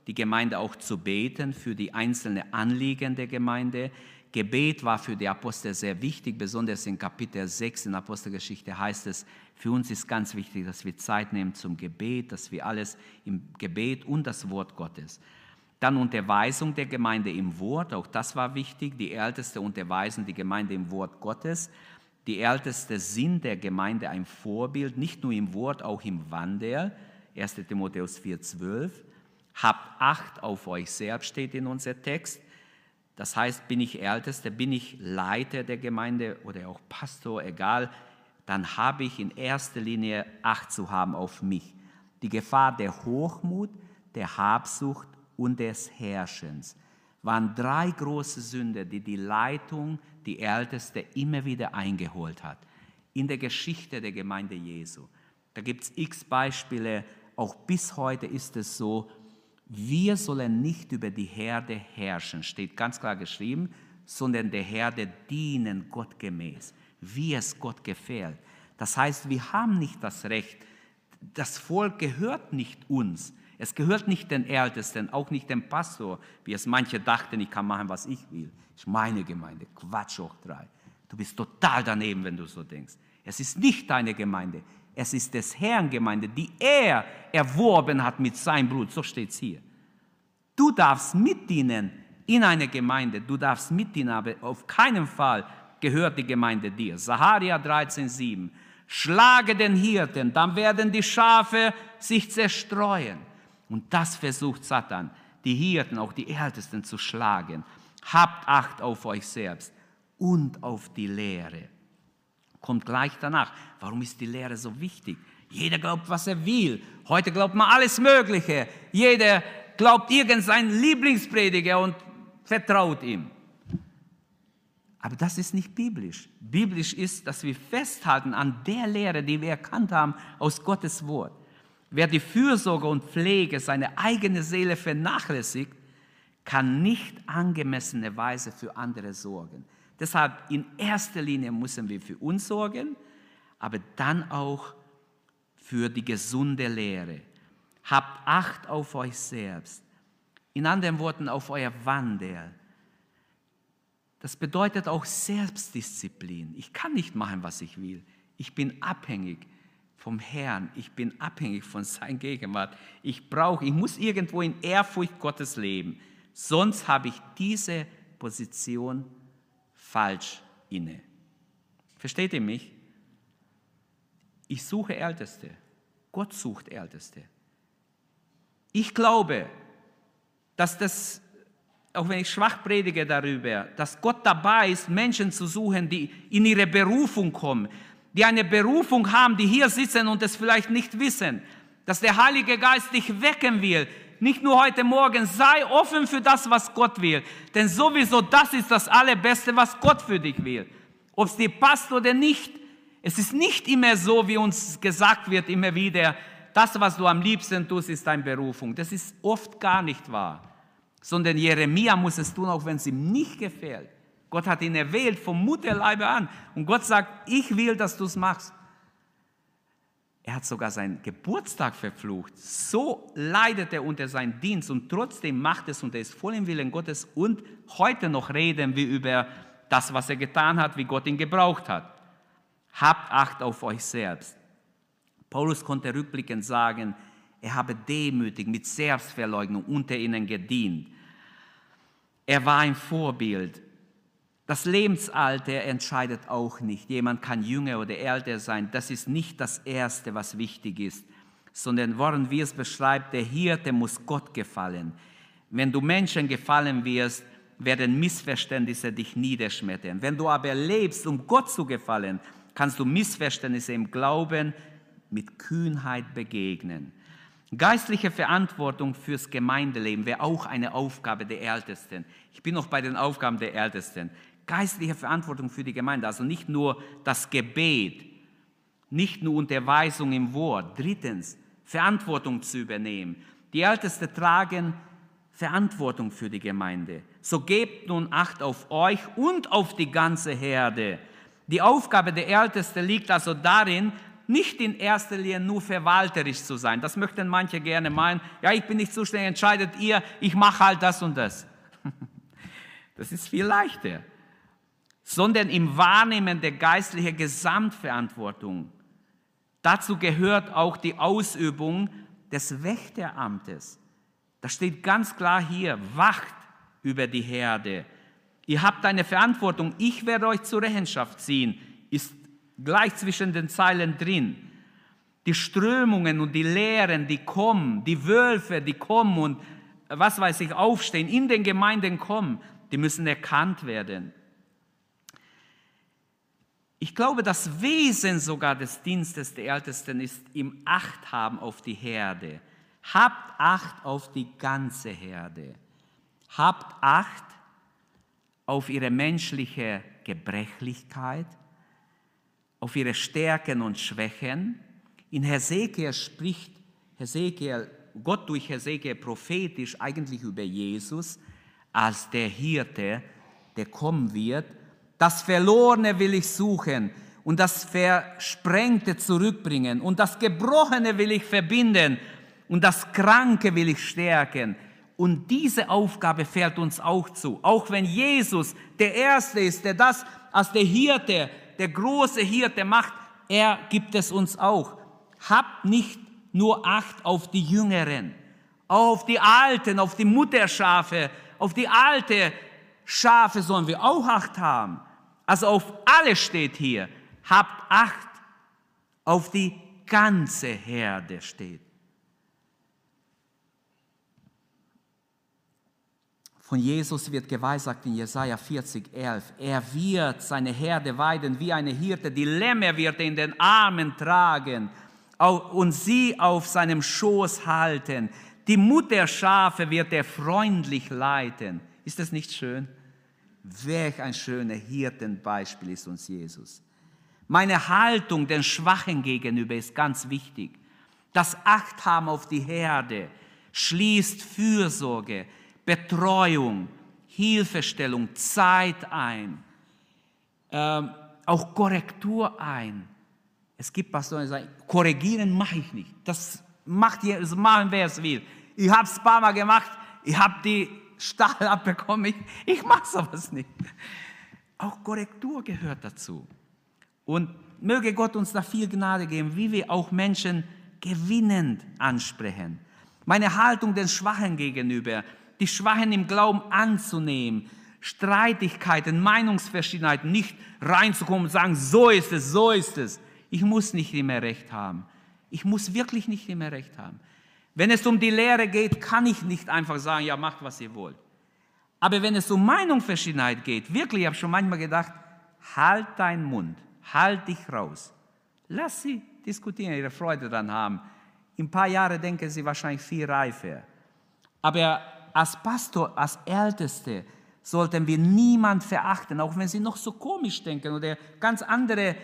die Gemeinde auch zu beten, für die einzelnen Anliegen der Gemeinde. Gebet war für die Apostel sehr wichtig, besonders in Kapitel 6 in Apostelgeschichte heißt es, für uns ist ganz wichtig, dass wir Zeit nehmen zum Gebet, dass wir alles im Gebet und das Wort Gottes. Dann Unterweisung der Gemeinde im Wort, auch das war wichtig. Die Älteste unterweisen die Gemeinde im Wort Gottes. Die Älteste sind der Gemeinde ein Vorbild, nicht nur im Wort, auch im Wandel. 1 Timotheus 4,12. Habt Acht auf euch selbst, steht in unser Text. Das heißt, bin ich Ältester, bin ich Leiter der Gemeinde oder auch Pastor, egal dann habe ich in erster Linie Acht zu haben auf mich. Die Gefahr der Hochmut, der Habsucht und des Herrschens waren drei große Sünde, die die Leitung, die Älteste immer wieder eingeholt hat. In der Geschichte der Gemeinde Jesu. Da gibt es x Beispiele, auch bis heute ist es so, wir sollen nicht über die Herde herrschen, steht ganz klar geschrieben, sondern der Herde dienen Gott gemäß, wie es Gott gefällt. Das heißt, wir haben nicht das Recht, das Volk gehört nicht uns, es gehört nicht den Ältesten, auch nicht dem Pastor, wie es manche dachten, ich kann machen, was ich will. Ist meine Gemeinde, Quatsch hoch drei. Du bist total daneben, wenn du so denkst. Es ist nicht deine Gemeinde, es ist des Herrn Gemeinde, die er erworben hat mit seinem Blut. So steht es hier. Du darfst mitdienen in einer Gemeinde, du darfst mitdienen, aber auf keinen Fall gehört die Gemeinde dir. Saharia 13,7. Schlage den Hirten, dann werden die Schafe sich zerstreuen. Und das versucht Satan, die Hirten, auch die Ältesten zu schlagen. Habt Acht auf euch selbst und auf die Lehre. Kommt gleich danach. Warum ist die Lehre so wichtig? Jeder glaubt, was er will. Heute glaubt man alles Mögliche. Jeder glaubt irgendeinen Lieblingsprediger und vertraut ihm. Aber das ist nicht biblisch. Biblisch ist, dass wir festhalten an der Lehre, die wir erkannt haben aus Gottes Wort. Wer die Fürsorge und Pflege seiner eigenen Seele vernachlässigt, kann nicht angemessene Weise für andere sorgen. Deshalb in erster Linie müssen wir für uns sorgen, aber dann auch für die gesunde Lehre. Habt Acht auf euch selbst. In anderen Worten, auf euer Wandel. Das bedeutet auch Selbstdisziplin. Ich kann nicht machen, was ich will. Ich bin abhängig vom Herrn. Ich bin abhängig von seiner Gegenwart. Ich brauche, ich muss irgendwo in Ehrfurcht Gottes leben. Sonst habe ich diese Position falsch inne. Versteht ihr mich? Ich suche Älteste. Gott sucht Älteste. Ich glaube, dass das, auch wenn ich schwach predige darüber, dass Gott dabei ist, Menschen zu suchen, die in ihre Berufung kommen, die eine Berufung haben, die hier sitzen und es vielleicht nicht wissen, dass der Heilige Geist dich wecken will. Nicht nur heute Morgen, sei offen für das, was Gott will. Denn sowieso das ist das Allerbeste, was Gott für dich will. Ob es dir passt oder nicht. Es ist nicht immer so, wie uns gesagt wird, immer wieder, das, was du am liebsten tust, ist deine Berufung. Das ist oft gar nicht wahr. Sondern Jeremia muss es tun, auch wenn es ihm nicht gefällt. Gott hat ihn erwählt vom Mutterleibe an. Und Gott sagt, ich will, dass du es machst. Er hat sogar seinen Geburtstag verflucht. So leidet er unter seinem Dienst und trotzdem macht es und er ist voll im Willen Gottes. Und heute noch reden wir über das, was er getan hat, wie Gott ihn gebraucht hat. Habt Acht auf euch selbst. Paulus konnte rückblickend sagen, er habe demütig mit Selbstverleugnung unter ihnen gedient. Er war ein Vorbild. Das Lebensalter entscheidet auch nicht. Jemand kann jünger oder älter sein. Das ist nicht das Erste, was wichtig ist, sondern Warren wie es beschreibt, der Hirte muss Gott gefallen. Wenn du Menschen gefallen wirst, werden Missverständnisse dich niederschmettern. Wenn du aber lebst, um Gott zu gefallen, kannst du Missverständnisse im Glauben mit Kühnheit begegnen. Geistliche Verantwortung fürs Gemeindeleben wäre auch eine Aufgabe der Ältesten. Ich bin noch bei den Aufgaben der Ältesten geistliche Verantwortung für die Gemeinde. Also nicht nur das Gebet, nicht nur Unterweisung im Wort. Drittens, Verantwortung zu übernehmen. Die Ältesten tragen Verantwortung für die Gemeinde. So gebt nun Acht auf euch und auf die ganze Herde. Die Aufgabe der Ältesten liegt also darin, nicht in erster Linie nur verwalterisch zu sein. Das möchten manche gerne meinen. Ja, ich bin nicht zuständig, entscheidet ihr, ich mache halt das und das. Das ist viel leichter sondern im Wahrnehmen der geistlichen Gesamtverantwortung. Dazu gehört auch die Ausübung des Wächteramtes. Das steht ganz klar hier, wacht über die Herde. Ihr habt eine Verantwortung, ich werde euch zur Rechenschaft ziehen, ist gleich zwischen den Zeilen drin. Die Strömungen und die Lehren, die kommen, die Wölfe, die kommen und was weiß ich, aufstehen, in den Gemeinden kommen, die müssen erkannt werden. Ich glaube, das Wesen sogar des Dienstes der Ältesten ist im Acht haben auf die Herde. Habt Acht auf die ganze Herde. Habt Acht auf ihre menschliche Gebrechlichkeit, auf ihre Stärken und Schwächen. In Hesekiel spricht Hesekiel, Gott durch Hesekiel prophetisch eigentlich über Jesus als der Hirte, der kommen wird. Das Verlorene will ich suchen und das Versprengte zurückbringen und das Gebrochene will ich verbinden und das Kranke will ich stärken. Und diese Aufgabe fällt uns auch zu. Auch wenn Jesus der Erste ist, der das als der Hirte, der große Hirte macht, er gibt es uns auch. Habt nicht nur Acht auf die Jüngeren, auf die Alten, auf die Mutterschafe, auf die alte Schafe sollen wir auch Acht haben. Also auf alle steht hier. Habt Acht auf die ganze Herde steht. Von Jesus wird geweissagt in Jesaja 40, 11. Er wird seine Herde weiden wie eine Hirte. Die Lämmer wird er in den Armen tragen und sie auf seinem Schoß halten. Die Mutterschafe wird er freundlich leiten. Ist das nicht schön? Welch ein schöner Hirtenbeispiel ist uns Jesus. Meine Haltung den Schwachen gegenüber ist ganz wichtig. Das Achthaben auf die Herde schließt Fürsorge, Betreuung, Hilfestellung, Zeit ein, ähm, auch Korrektur ein. Es gibt Pastoren, die sagen, korrigieren mache ich nicht. Das macht das machen wer es will. Ich habe es ein paar Mal gemacht, ich habe die Stahl abbekommen, ich, ich mache sowas nicht. Auch Korrektur gehört dazu. Und möge Gott uns da viel Gnade geben, wie wir auch Menschen gewinnend ansprechen. Meine Haltung den Schwachen gegenüber, die Schwachen im Glauben anzunehmen, Streitigkeiten, Meinungsverschiedenheiten nicht reinzukommen und sagen, so ist es, so ist es. Ich muss nicht immer recht haben. Ich muss wirklich nicht immer recht haben. Wenn es um die Lehre geht, kann ich nicht einfach sagen, ja, macht, was ihr wollt. Aber wenn es um Meinungsverschiedenheit geht, wirklich, ich habe schon manchmal gedacht, halt deinen Mund, halt dich raus. Lass sie diskutieren, ihre Freude daran haben. In ein paar Jahren denken sie wahrscheinlich viel reifer. Aber als Pastor, als Älteste, sollten wir niemand verachten, auch wenn sie noch so komisch denken oder ganz andere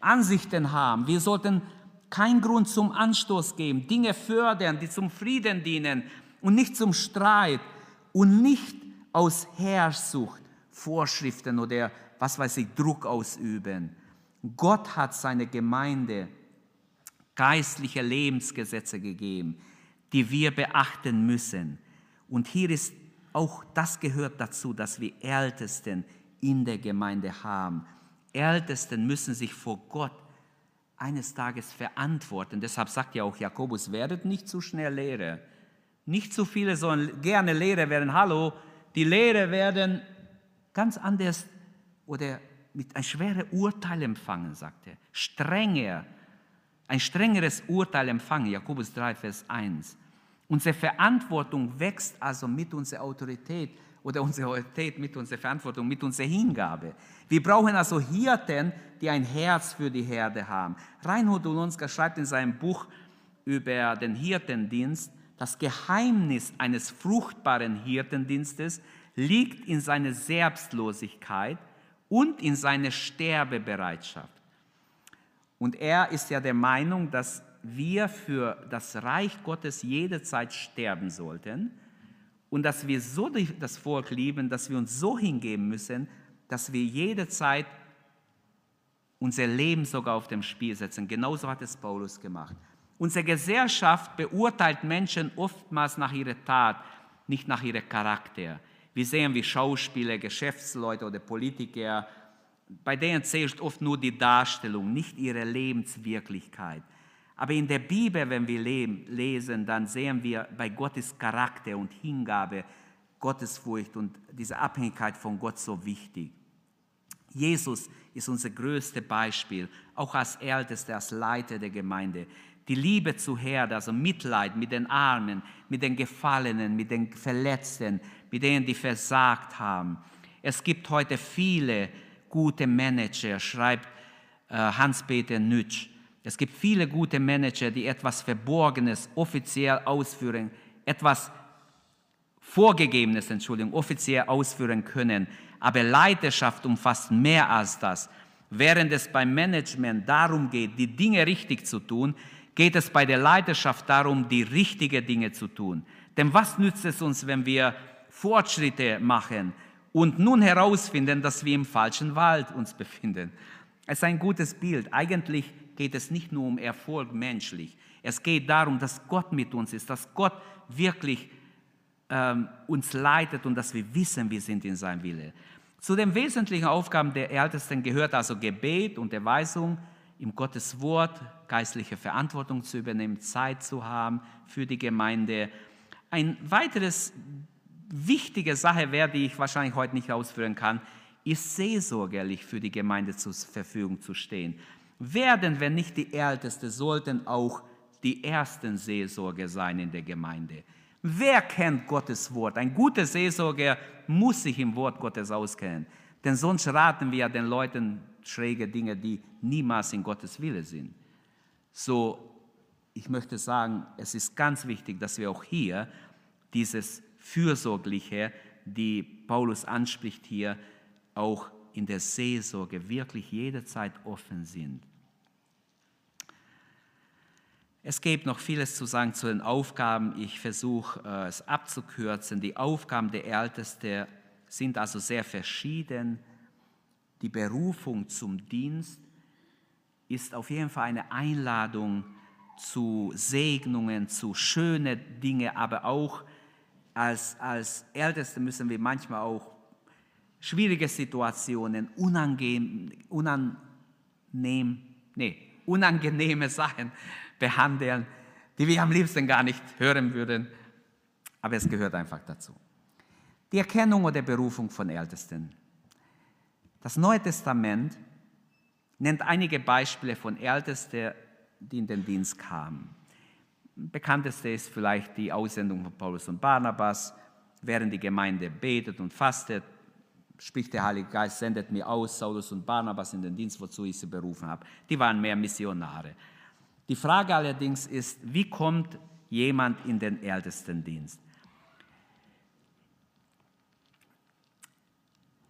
Ansichten haben. Wir sollten keinen Grund zum Anstoß geben, Dinge fördern, die zum Frieden dienen und nicht zum Streit und nicht aus Herrschsucht Vorschriften oder was weiß ich, Druck ausüben. Gott hat seine Gemeinde geistliche Lebensgesetze gegeben, die wir beachten müssen. Und hier ist auch das gehört dazu, dass wir Ältesten in der Gemeinde haben. Ältesten müssen sich vor Gott eines Tages verantworten. Deshalb sagt ja auch Jakobus, werdet nicht zu schnell Lehrer. Nicht zu viele sollen gerne Lehrer werden. Hallo, die Lehrer werden ganz anders oder mit ein schweres Urteil empfangen, sagt er. Strenger, ein strengeres Urteil empfangen. Jakobus 3, Vers 1. Unsere Verantwortung wächst also mit unserer Autorität oder unsere Autorität mit unserer Verantwortung, mit unserer Hingabe. Wir brauchen also Hirten, die ein Herz für die Herde haben. Reinhold Ulonska schreibt in seinem Buch über den Hirtendienst, das Geheimnis eines fruchtbaren Hirtendienstes liegt in seiner Selbstlosigkeit und in seiner Sterbebereitschaft. Und er ist ja der Meinung, dass wir für das Reich Gottes jederzeit sterben sollten und dass wir so das Volk lieben, dass wir uns so hingeben müssen, dass wir jederzeit unser Leben sogar auf dem Spiel setzen. Genauso hat es Paulus gemacht. Unsere Gesellschaft beurteilt Menschen oftmals nach ihrer Tat, nicht nach ihrem Charakter. Wir sehen, wie Schauspieler, Geschäftsleute oder Politiker, bei denen zählt oft nur die Darstellung, nicht ihre Lebenswirklichkeit. Aber in der Bibel, wenn wir lesen, dann sehen wir bei Gottes Charakter und Hingabe, Gottesfurcht und diese Abhängigkeit von Gott so wichtig. Jesus ist unser größtes Beispiel, auch als Ältester, als Leiter der Gemeinde. Die Liebe zu Herde, also Mitleid mit den Armen, mit den Gefallenen, mit den Verletzten, mit denen, die versagt haben. Es gibt heute viele gute Manager, schreibt äh, Hans-Peter Nütsch. Es gibt viele gute Manager, die etwas Verborgenes offiziell ausführen, etwas Vorgegebenes, Entschuldigung, offiziell ausführen können. Aber Leiterschaft umfasst mehr als das. Während es beim Management darum geht, die Dinge richtig zu tun, geht es bei der Leiterschaft darum, die richtigen Dinge zu tun. Denn was nützt es uns, wenn wir Fortschritte machen und nun herausfinden, dass wir im falschen Wald uns befinden? Es ist ein gutes Bild. Eigentlich geht es nicht nur um Erfolg menschlich. Es geht darum, dass Gott mit uns ist, dass Gott wirklich ähm, uns leitet und dass wir wissen, wir sind in seinem Wille. Zu den wesentlichen Aufgaben der Ältesten gehört also Gebet und Erweisung im Gottes Wort, geistliche Verantwortung zu übernehmen, Zeit zu haben für die Gemeinde. Ein weiteres wichtige Sache wäre, die ich wahrscheinlich heute nicht ausführen kann, ist seelsorgerlich für die Gemeinde zur Verfügung zu stehen. Werden, wenn nicht die Ältesten, sollten auch die ersten Seelsorger sein in der Gemeinde. Wer kennt Gottes Wort? Ein guter Seelsorger muss sich im Wort Gottes auskennen. Denn sonst raten wir den Leuten schräge Dinge, die niemals in Gottes Wille sind. So, ich möchte sagen, es ist ganz wichtig, dass wir auch hier dieses Fürsorgliche, die Paulus anspricht hier, auch in der Seelsorge wirklich jederzeit offen sind. Es gibt noch vieles zu sagen zu den Aufgaben. Ich versuche äh, es abzukürzen. Die Aufgaben der Ältesten sind also sehr verschieden. Die Berufung zum Dienst ist auf jeden Fall eine Einladung zu Segnungen, zu schönen Dingen, aber auch als, als Älteste müssen wir manchmal auch schwierige Situationen, unangenehm, unangenehm, nee, unangenehme Sachen behandeln, die wir am liebsten gar nicht hören würden. Aber es gehört einfach dazu. Die Erkennung oder Berufung von Ältesten. Das Neue Testament nennt einige Beispiele von Ältesten, die in den Dienst kamen. Bekannteste ist vielleicht die Aussendung von Paulus und Barnabas. Während die Gemeinde betet und fastet, spricht der Heilige Geist, sendet mir aus, Saulus und Barnabas in den Dienst, wozu ich sie berufen habe. Die waren mehr Missionare. Die Frage allerdings ist, wie kommt jemand in den Ältestendienst?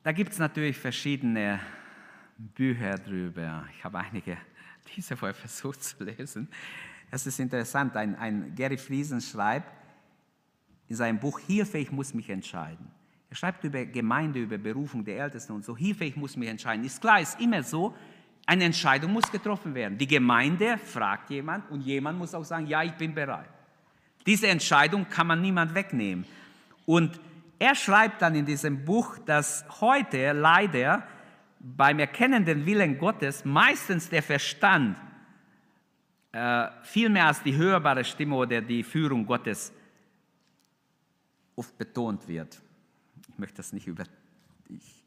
Da gibt es natürlich verschiedene Bücher drüber. Ich habe einige diese Woche versucht zu lesen. Es ist interessant, ein, ein Gary Friesen schreibt in seinem Buch Hilfe, ich muss mich entscheiden. Er schreibt über Gemeinde, über Berufung der Ältesten und so. Hilfe, ich muss mich entscheiden. Ist klar, ist immer so, eine Entscheidung muss getroffen werden. Die Gemeinde fragt jemand und jemand muss auch sagen, ja, ich bin bereit. Diese Entscheidung kann man niemand wegnehmen. Und er schreibt dann in diesem Buch, dass heute leider beim Erkennen den Willen Gottes meistens der Verstand äh, viel mehr als die hörbare Stimme oder die Führung Gottes oft betont wird. Ich möchte das nicht über. Ich,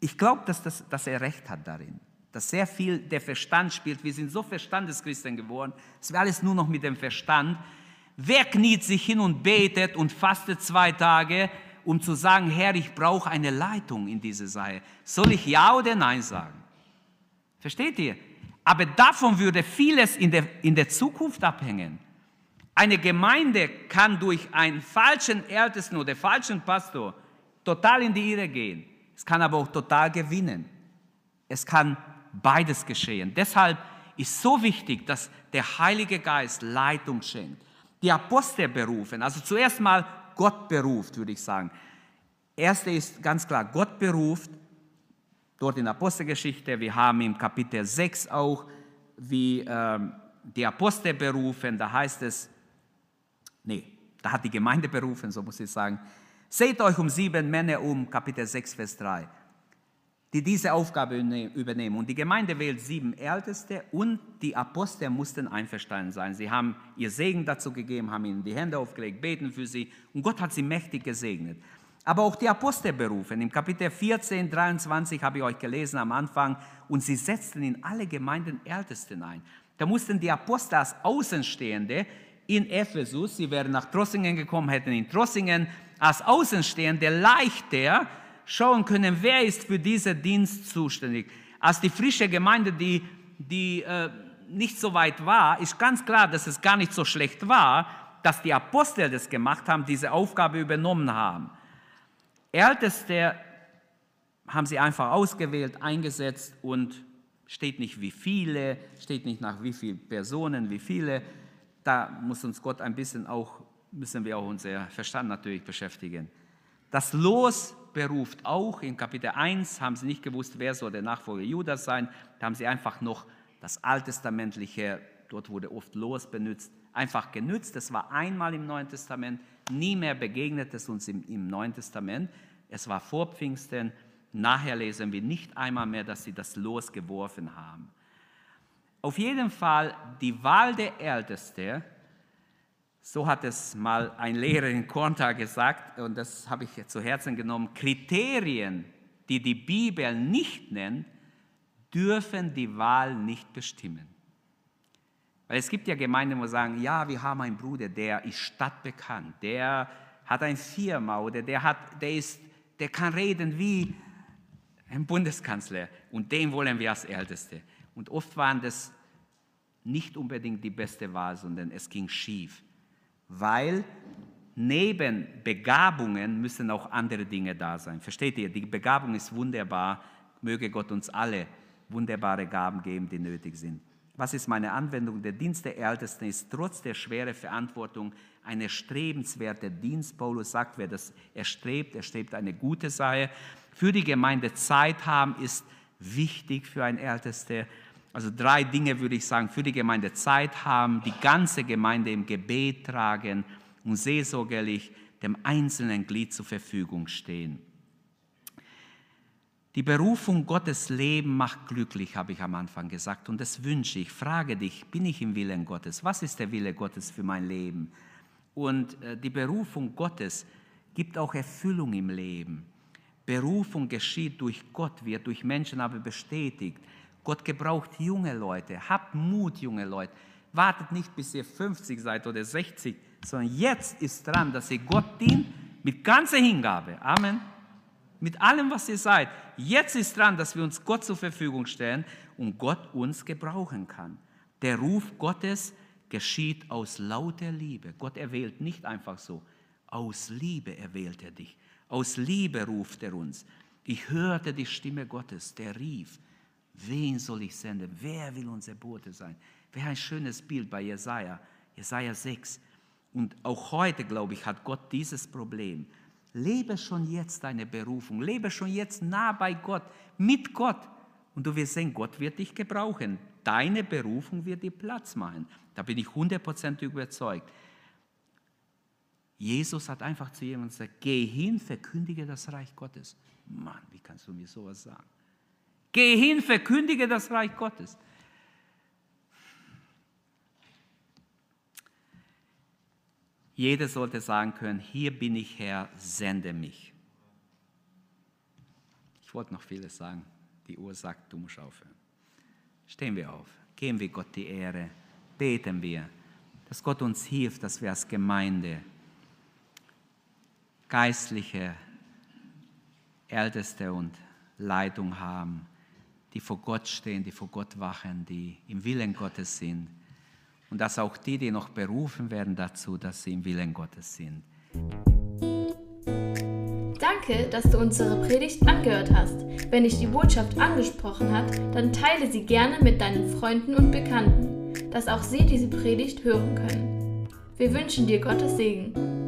ich glaube, dass, das, dass er recht hat darin dass sehr viel der Verstand spielt. Wir sind so Verstandeschristen geworden. Es wäre alles nur noch mit dem Verstand. Wer kniet sich hin und betet und fastet zwei Tage, um zu sagen, Herr, ich brauche eine Leitung in diese Sache? Soll ich Ja oder Nein sagen? Versteht ihr? Aber davon würde vieles in der, in der Zukunft abhängen. Eine Gemeinde kann durch einen falschen Ältesten oder falschen Pastor total in die Irre gehen. Es kann aber auch total gewinnen. Es kann beides geschehen. Deshalb ist so wichtig, dass der Heilige Geist Leitung schenkt. Die Apostel berufen, also zuerst mal Gott beruft, würde ich sagen. Erste ist ganz klar, Gott beruft, dort in Apostelgeschichte, wir haben im Kapitel 6 auch, wie ähm, die Apostel berufen, da heißt es, nee, da hat die Gemeinde berufen, so muss ich sagen, seht euch um sieben Männer um, Kapitel 6, Vers 3 die diese Aufgabe übernehmen. Und die Gemeinde wählt sieben Älteste und die Apostel mussten einverstanden sein. Sie haben ihr Segen dazu gegeben, haben ihnen die Hände aufgelegt, beten für sie und Gott hat sie mächtig gesegnet. Aber auch die Apostel berufen. Im Kapitel 14, 23 habe ich euch gelesen am Anfang und sie setzten in alle Gemeinden Ältesten ein. Da mussten die Apostel als Außenstehende in Ephesus, sie wären nach Trossingen gekommen, hätten in Trossingen als Außenstehende leichter schauen können, wer ist für diesen Dienst zuständig. Als die frische Gemeinde, die, die äh, nicht so weit war, ist ganz klar, dass es gar nicht so schlecht war, dass die Apostel das gemacht haben, diese Aufgabe übernommen haben. Älteste haben sie einfach ausgewählt, eingesetzt und steht nicht wie viele, steht nicht nach wie vielen Personen, wie viele. Da muss uns Gott ein bisschen auch, müssen wir auch unser Verstand natürlich beschäftigen. Das Los beruft auch. In Kapitel 1 haben sie nicht gewusst, wer soll der Nachfolger Judas sein. Da haben sie einfach noch das alttestamentliche, dort wurde oft Los benutzt, einfach genützt. Das war einmal im Neuen Testament, nie mehr begegnet es uns im, im Neuen Testament. Es war vor Pfingsten. Nachher lesen wir nicht einmal mehr, dass sie das Los geworfen haben. Auf jeden Fall die Wahl der Älteste, so hat es mal ein Lehrer in Korntal gesagt, und das habe ich zu Herzen genommen, Kriterien, die die Bibel nicht nennt, dürfen die Wahl nicht bestimmen. Weil es gibt ja Gemeinden, wo sagen, ja, wir haben einen Bruder, der ist stadtbekannt, der hat eine Firma oder der, hat, der, ist, der kann reden wie ein Bundeskanzler und den wollen wir als Älteste. Und oft waren das nicht unbedingt die beste Wahl, sondern es ging schief, weil neben Begabungen müssen auch andere Dinge da sein. Versteht ihr? Die Begabung ist wunderbar. Möge Gott uns alle wunderbare Gaben geben, die nötig sind. Was ist meine Anwendung? Der Dienst der Ältesten ist trotz der schweren Verantwortung eine strebenswerte Dienst. Paulus sagt, wer das erstrebt, erstrebt eine gute Sache. Für die Gemeinde Zeit haben ist wichtig für ein Ältester. Also drei Dinge würde ich sagen. Für die Gemeinde Zeit haben, die ganze Gemeinde im Gebet tragen und seelsorgerlich dem einzelnen Glied zur Verfügung stehen. Die Berufung Gottes Leben macht glücklich, habe ich am Anfang gesagt. Und das wünsche ich. Frage dich, bin ich im Willen Gottes? Was ist der Wille Gottes für mein Leben? Und äh, die Berufung Gottes gibt auch Erfüllung im Leben. Berufung geschieht durch Gott, wird durch Menschen aber bestätigt. Gott gebraucht junge Leute. Habt Mut, junge Leute. Wartet nicht, bis ihr 50 seid oder 60, sondern jetzt ist dran, dass ihr Gott dient mit ganzer Hingabe. Amen mit allem, was ihr seid. Jetzt ist dran, dass wir uns Gott zur Verfügung stellen und Gott uns gebrauchen kann. Der Ruf Gottes geschieht aus lauter Liebe. Gott erwählt nicht einfach so. Aus Liebe erwählt er dich. Aus Liebe ruft er uns. Ich hörte die Stimme Gottes, der rief, wen soll ich senden? Wer will unser Bote sein? Wäre ein schönes Bild bei Jesaja, Jesaja 6. Und auch heute, glaube ich, hat Gott dieses Problem. Lebe schon jetzt deine Berufung. Lebe schon jetzt nah bei Gott, mit Gott. Und du wirst sehen, Gott wird dich gebrauchen. Deine Berufung wird dir Platz machen. Da bin ich 100% überzeugt. Jesus hat einfach zu jemandem gesagt, geh hin, verkündige das Reich Gottes. Mann, wie kannst du mir sowas sagen? Geh hin, verkündige das Reich Gottes. Jeder sollte sagen können, hier bin ich Herr, sende mich. Ich wollte noch vieles sagen. Die Uhr sagt, du musst aufhören. Stehen wir auf, geben wir Gott die Ehre, beten wir, dass Gott uns hilft, dass wir als Gemeinde geistliche Älteste und Leitung haben, die vor Gott stehen, die vor Gott wachen, die im Willen Gottes sind und dass auch die, die noch berufen werden dazu, dass sie im Willen Gottes sind. Danke, dass du unsere Predigt angehört hast. Wenn dich die Botschaft angesprochen hat, dann teile sie gerne mit deinen Freunden und Bekannten, dass auch sie diese Predigt hören können. Wir wünschen dir Gottes Segen.